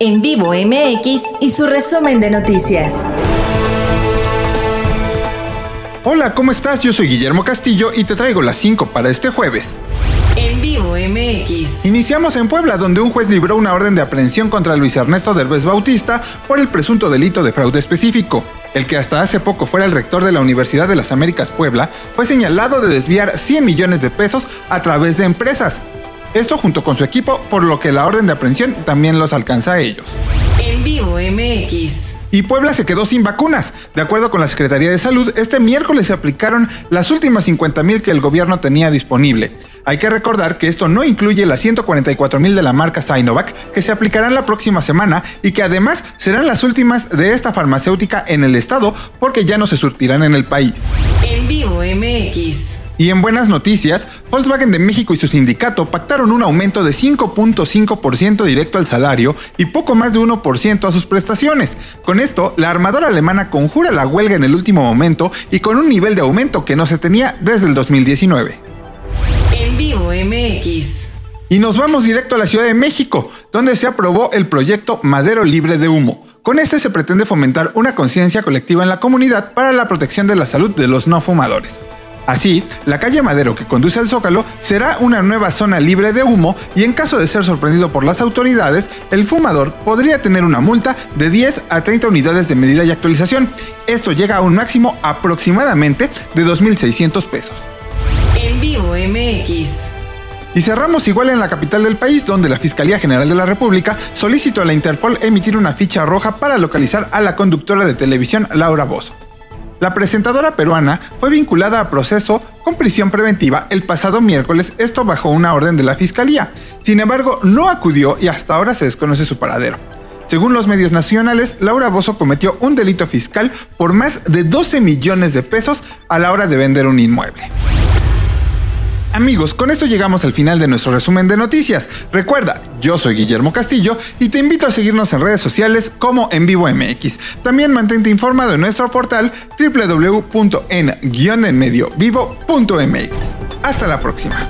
En vivo MX y su resumen de noticias. Hola, ¿cómo estás? Yo soy Guillermo Castillo y te traigo las 5 para este jueves. En vivo MX. Iniciamos en Puebla, donde un juez libró una orden de aprehensión contra Luis Ernesto Derbez Bautista por el presunto delito de fraude específico. El que hasta hace poco fuera el rector de la Universidad de las Américas Puebla fue señalado de desviar 100 millones de pesos a través de empresas. Esto junto con su equipo, por lo que la orden de aprehensión también los alcanza a ellos. En vivo MX. Y Puebla se quedó sin vacunas. De acuerdo con la Secretaría de Salud, este miércoles se aplicaron las últimas 50 mil que el gobierno tenía disponible. Hay que recordar que esto no incluye las 144 mil de la marca Sinovac que se aplicarán la próxima semana y que además serán las últimas de esta farmacéutica en el estado porque ya no se surtirán en el país. En vivo MX. Y en buenas noticias, Volkswagen de México y su sindicato pactaron un aumento de 5.5% directo al salario y poco más de 1% a sus prestaciones. Con esto, la armadora alemana conjura la huelga en el último momento y con un nivel de aumento que no se tenía desde el 2019. En vivo MX. Y nos vamos directo a la Ciudad de México, donde se aprobó el proyecto Madero Libre de Humo. Con este se pretende fomentar una conciencia colectiva en la comunidad para la protección de la salud de los no fumadores. Así, la calle Madero que conduce al Zócalo será una nueva zona libre de humo y en caso de ser sorprendido por las autoridades, el fumador podría tener una multa de 10 a 30 unidades de medida y actualización. Esto llega a un máximo aproximadamente de 2.600 pesos. En vivo MX. Y cerramos igual en la capital del país, donde la Fiscalía General de la República solicitó a la Interpol emitir una ficha roja para localizar a la conductora de televisión Laura Bozo. La presentadora peruana fue vinculada a proceso con prisión preventiva el pasado miércoles, esto bajo una orden de la Fiscalía. Sin embargo, no acudió y hasta ahora se desconoce su paradero. Según los medios nacionales, Laura Bozo cometió un delito fiscal por más de 12 millones de pesos a la hora de vender un inmueble. Amigos, con esto llegamos al final de nuestro resumen de noticias. Recuerda, yo soy Guillermo Castillo y te invito a seguirnos en redes sociales como en vivo MX. También mantente informado en nuestro portal www.en-enmediovivo.mx. Hasta la próxima.